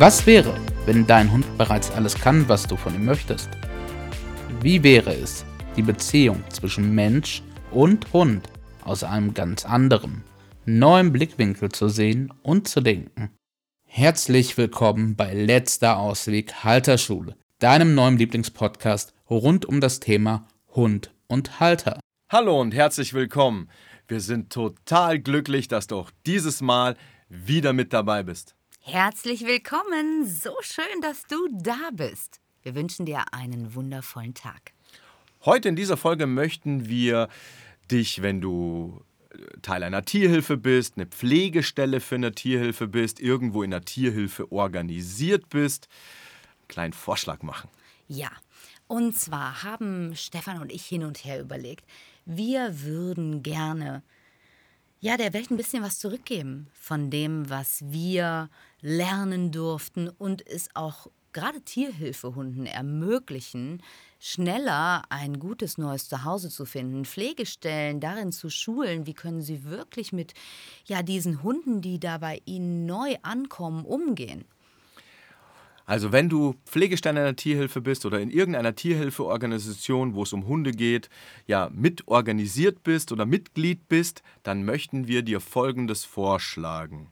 Was wäre, wenn dein Hund bereits alles kann, was du von ihm möchtest? Wie wäre es, die Beziehung zwischen Mensch und Hund aus einem ganz anderen, neuen Blickwinkel zu sehen und zu denken? Herzlich willkommen bei Letzter Ausweg Halterschule, deinem neuen Lieblingspodcast rund um das Thema Hund und Halter. Hallo und herzlich willkommen. Wir sind total glücklich, dass du auch dieses Mal wieder mit dabei bist. Herzlich willkommen. So schön, dass du da bist. Wir wünschen dir einen wundervollen Tag. Heute in dieser Folge möchten wir dich, wenn du äh, Teil einer Tierhilfe bist, eine Pflegestelle für eine Tierhilfe bist, irgendwo in der Tierhilfe organisiert bist, einen kleinen Vorschlag machen. Ja, und zwar haben Stefan und ich hin und her überlegt, wir würden gerne ja, der Welt ein bisschen was zurückgeben von dem, was wir lernen durften und es auch gerade Tierhilfehunden ermöglichen, schneller ein gutes neues Zuhause zu finden, Pflegestellen darin zu schulen, wie können sie wirklich mit ja, diesen Hunden, die da bei ihnen neu ankommen, umgehen. Also wenn du Pflegestein einer Tierhilfe bist oder in irgendeiner Tierhilfeorganisation, wo es um Hunde geht, ja, mitorganisiert bist oder Mitglied bist, dann möchten wir dir Folgendes vorschlagen.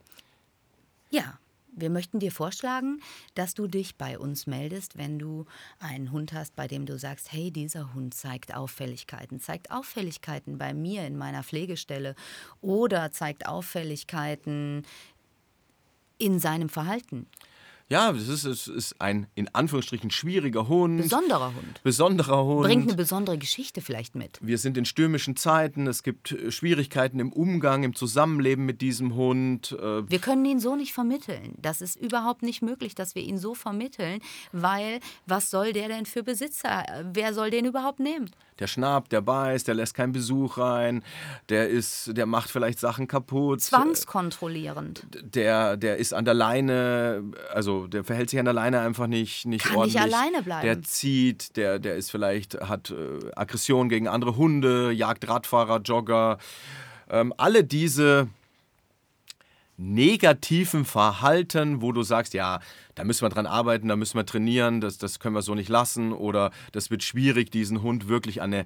Ja, wir möchten dir vorschlagen, dass du dich bei uns meldest, wenn du einen Hund hast, bei dem du sagst, hey, dieser Hund zeigt Auffälligkeiten, zeigt Auffälligkeiten bei mir in meiner Pflegestelle oder zeigt Auffälligkeiten in seinem Verhalten. Ja, es ist, es ist ein in Anführungsstrichen schwieriger Hund. Besonderer Hund. Besonderer Hund. Bringt eine besondere Geschichte vielleicht mit. Wir sind in stürmischen Zeiten. Es gibt äh, Schwierigkeiten im Umgang, im Zusammenleben mit diesem Hund. Äh, wir können ihn so nicht vermitteln. Das ist überhaupt nicht möglich, dass wir ihn so vermitteln, weil was soll der denn für Besitzer? Wer soll den überhaupt nehmen? Der schnappt, der beißt, der lässt keinen Besuch rein, der ist, der macht vielleicht Sachen kaputt. Zwangskontrollierend. Der, der ist an der Leine, also der verhält sich an der Leine einfach nicht, nicht Kann ordentlich. nicht alleine bleiben. Der zieht, der, der ist vielleicht, hat äh, Aggression gegen andere Hunde, jagt Radfahrer, Jogger. Ähm, alle diese negativen Verhalten, wo du sagst, ja, da müssen wir dran arbeiten, da müssen wir trainieren, das, das können wir so nicht lassen oder das wird schwierig, diesen Hund wirklich an eine,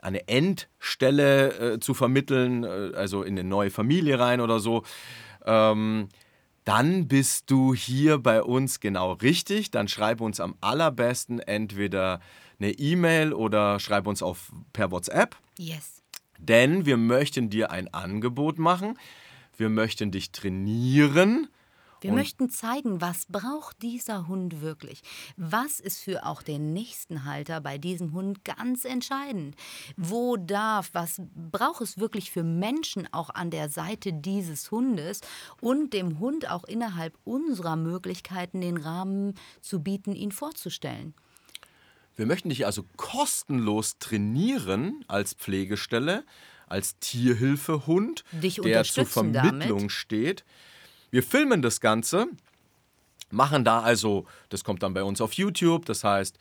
eine Endstelle äh, zu vermitteln, äh, also in eine neue Familie rein oder so. Ähm, dann bist du hier bei uns genau richtig. Dann schreib uns am allerbesten entweder eine E-Mail oder schreib uns auf per WhatsApp. Yes. Denn wir möchten dir ein Angebot machen wir möchten dich trainieren. Wir möchten zeigen, was braucht dieser Hund wirklich? Was ist für auch den nächsten Halter bei diesem Hund ganz entscheidend? Wo darf, was braucht es wirklich für Menschen auch an der Seite dieses Hundes und dem Hund auch innerhalb unserer Möglichkeiten den Rahmen zu bieten, ihn vorzustellen? Wir möchten dich also kostenlos trainieren als Pflegestelle als Tierhilfehund, der zur Vermittlung damit. steht. Wir filmen das Ganze, machen da also, das kommt dann bei uns auf YouTube, das heißt,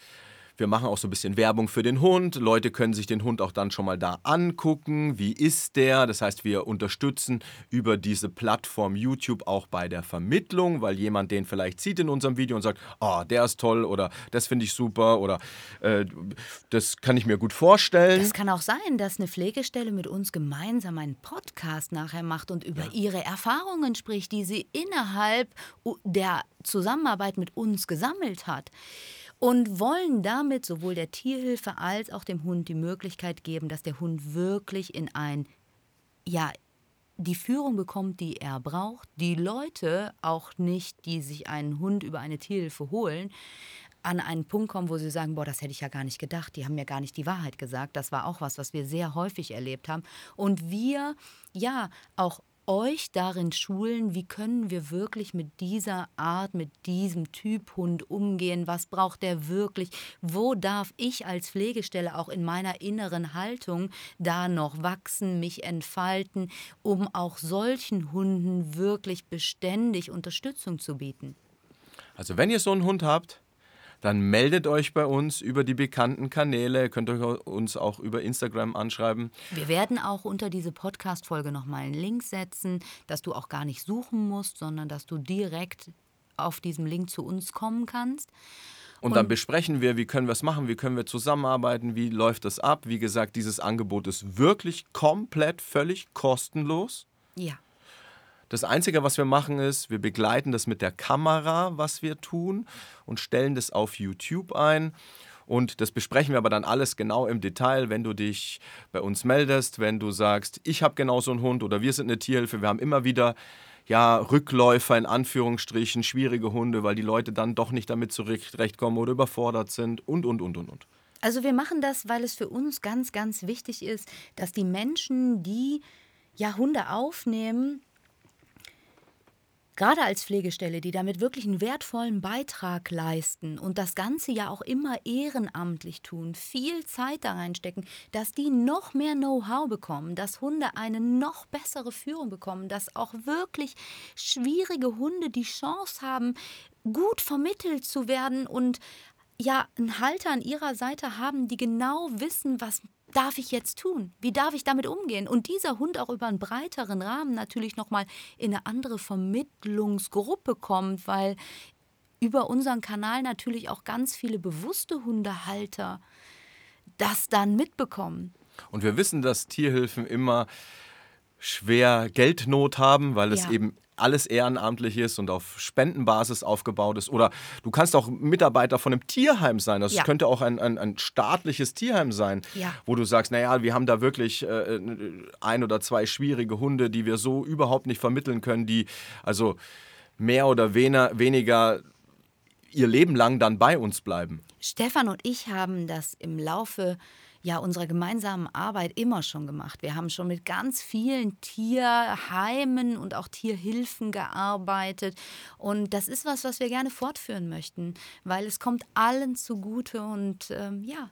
wir machen auch so ein bisschen Werbung für den Hund. Leute können sich den Hund auch dann schon mal da angucken. Wie ist der? Das heißt, wir unterstützen über diese Plattform YouTube auch bei der Vermittlung, weil jemand den vielleicht sieht in unserem Video und sagt, oh, der ist toll oder das finde ich super oder äh, das kann ich mir gut vorstellen. Es kann auch sein, dass eine Pflegestelle mit uns gemeinsam einen Podcast nachher macht und über ja. ihre Erfahrungen spricht, die sie innerhalb der Zusammenarbeit mit uns gesammelt hat und wollen damit sowohl der Tierhilfe als auch dem Hund die Möglichkeit geben, dass der Hund wirklich in ein, ja, die Führung bekommt, die er braucht. Die Leute auch nicht, die sich einen Hund über eine Tierhilfe holen, an einen Punkt kommen, wo sie sagen, boah, das hätte ich ja gar nicht gedacht, die haben mir gar nicht die Wahrheit gesagt. Das war auch was, was wir sehr häufig erlebt haben. Und wir, ja, auch euch darin schulen, wie können wir wirklich mit dieser Art, mit diesem Typ Hund umgehen, was braucht der wirklich, wo darf ich als Pflegestelle auch in meiner inneren Haltung da noch wachsen, mich entfalten, um auch solchen Hunden wirklich beständig Unterstützung zu bieten. Also wenn ihr so einen Hund habt, dann meldet euch bei uns über die bekannten Kanäle. Ihr könnt uns auch über Instagram anschreiben. Wir werden auch unter diese Podcast-Folge nochmal einen Link setzen, dass du auch gar nicht suchen musst, sondern dass du direkt auf diesem Link zu uns kommen kannst. Und, und dann besprechen wir, wie können wir es machen, wie können wir zusammenarbeiten, wie läuft das ab. Wie gesagt, dieses Angebot ist wirklich komplett, völlig kostenlos. Ja. Das Einzige, was wir machen, ist, wir begleiten das mit der Kamera, was wir tun, und stellen das auf YouTube ein. Und das besprechen wir aber dann alles genau im Detail, wenn du dich bei uns meldest, wenn du sagst, ich habe genau so einen Hund oder wir sind eine Tierhilfe. Wir haben immer wieder ja, Rückläufer in Anführungsstrichen, schwierige Hunde, weil die Leute dann doch nicht damit zurechtkommen oder überfordert sind und, und, und, und, und. Also wir machen das, weil es für uns ganz, ganz wichtig ist, dass die Menschen, die ja Hunde aufnehmen, gerade als Pflegestelle, die damit wirklich einen wertvollen Beitrag leisten und das Ganze ja auch immer ehrenamtlich tun, viel Zeit da reinstecken, dass die noch mehr Know-how bekommen, dass Hunde eine noch bessere Führung bekommen, dass auch wirklich schwierige Hunde die Chance haben, gut vermittelt zu werden und ja, einen Halter an ihrer Seite haben, die genau wissen, was darf ich jetzt tun? Wie darf ich damit umgehen? Und dieser Hund auch über einen breiteren Rahmen natürlich nochmal in eine andere Vermittlungsgruppe kommt, weil über unseren Kanal natürlich auch ganz viele bewusste Hundehalter das dann mitbekommen. Und wir wissen, dass Tierhilfen immer schwer Geldnot haben, weil es ja. eben alles ehrenamtlich ist und auf Spendenbasis aufgebaut ist. Oder du kannst auch Mitarbeiter von einem Tierheim sein. Das ja. könnte auch ein, ein, ein, staatliches Tierheim sein, ja. wo du sagst, naja, wir haben da wirklich äh, ein oder zwei schwierige Hunde, die wir so überhaupt nicht vermitteln können, die also mehr oder weniger, weniger ihr Leben lang dann bei uns bleiben. Stefan und ich haben das im Laufe ja unserer gemeinsamen Arbeit immer schon gemacht. Wir haben schon mit ganz vielen Tierheimen und auch Tierhilfen gearbeitet. Und das ist was, was wir gerne fortführen möchten, weil es kommt allen zugute und ähm, ja,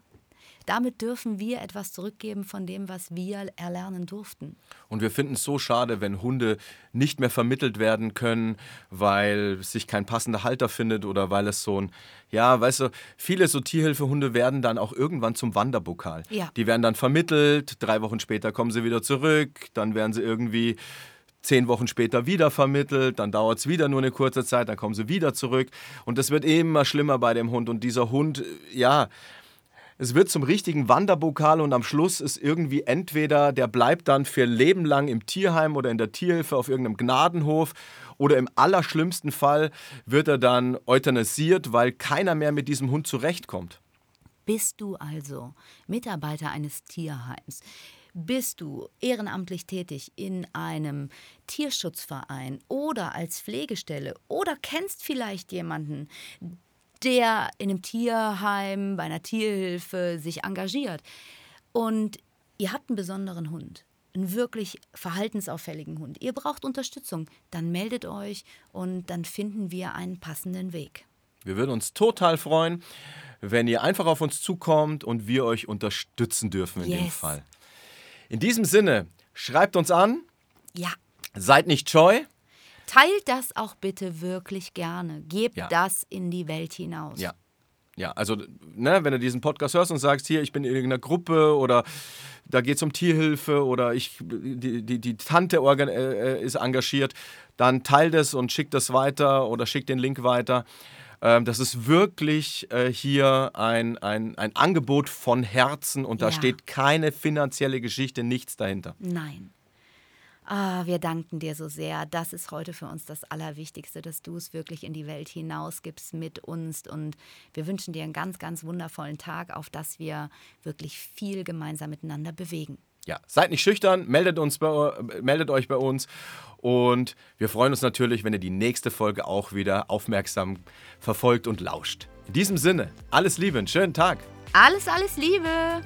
damit dürfen wir etwas zurückgeben von dem, was wir erlernen durften. Und wir finden es so schade, wenn Hunde nicht mehr vermittelt werden können, weil sich kein passender Halter findet oder weil es so ein, ja, weißt du, viele so Tierhilfehunde werden dann auch irgendwann zum Wanderpokal. Ja. Die werden dann vermittelt, drei Wochen später kommen sie wieder zurück, dann werden sie irgendwie zehn Wochen später wieder vermittelt, dann dauert es wieder nur eine kurze Zeit, dann kommen sie wieder zurück und das wird immer schlimmer bei dem Hund und dieser Hund, ja, es wird zum richtigen Wanderpokal und am Schluss ist irgendwie entweder der bleibt dann für Leben lang im Tierheim oder in der Tierhilfe auf irgendeinem Gnadenhof oder im allerschlimmsten Fall wird er dann euthanasiert, weil keiner mehr mit diesem Hund zurechtkommt. Bist du also Mitarbeiter eines Tierheims? Bist du ehrenamtlich tätig in einem Tierschutzverein oder als Pflegestelle oder kennst vielleicht jemanden, der in einem Tierheim, bei einer Tierhilfe sich engagiert. Und ihr habt einen besonderen Hund, einen wirklich verhaltensauffälligen Hund. Ihr braucht Unterstützung, dann meldet euch und dann finden wir einen passenden Weg. Wir würden uns total freuen, wenn ihr einfach auf uns zukommt und wir euch unterstützen dürfen in yes. dem Fall. In diesem Sinne, schreibt uns an. Ja. Seid nicht scheu. Teilt das auch bitte wirklich gerne. Gebt ja. das in die Welt hinaus. Ja. Ja, also, ne, wenn du diesen Podcast hörst und sagst, hier, ich bin in irgendeiner Gruppe oder da geht es um Tierhilfe oder ich, die, die, die Tante organ, äh, ist engagiert, dann teil das und schick das weiter oder schick den Link weiter. Ähm, das ist wirklich äh, hier ein, ein, ein Angebot von Herzen und da ja. steht keine finanzielle Geschichte, nichts dahinter. Nein. Ah, wir danken dir so sehr. Das ist heute für uns das Allerwichtigste, dass du es wirklich in die Welt hinausgibst mit uns. Und wir wünschen dir einen ganz, ganz wundervollen Tag, auf dass wir wirklich viel gemeinsam miteinander bewegen. Ja, seid nicht schüchtern, meldet, uns bei, meldet euch bei uns. Und wir freuen uns natürlich, wenn ihr die nächste Folge auch wieder aufmerksam verfolgt und lauscht. In diesem Sinne, alles Liebe, einen schönen Tag. Alles, alles Liebe.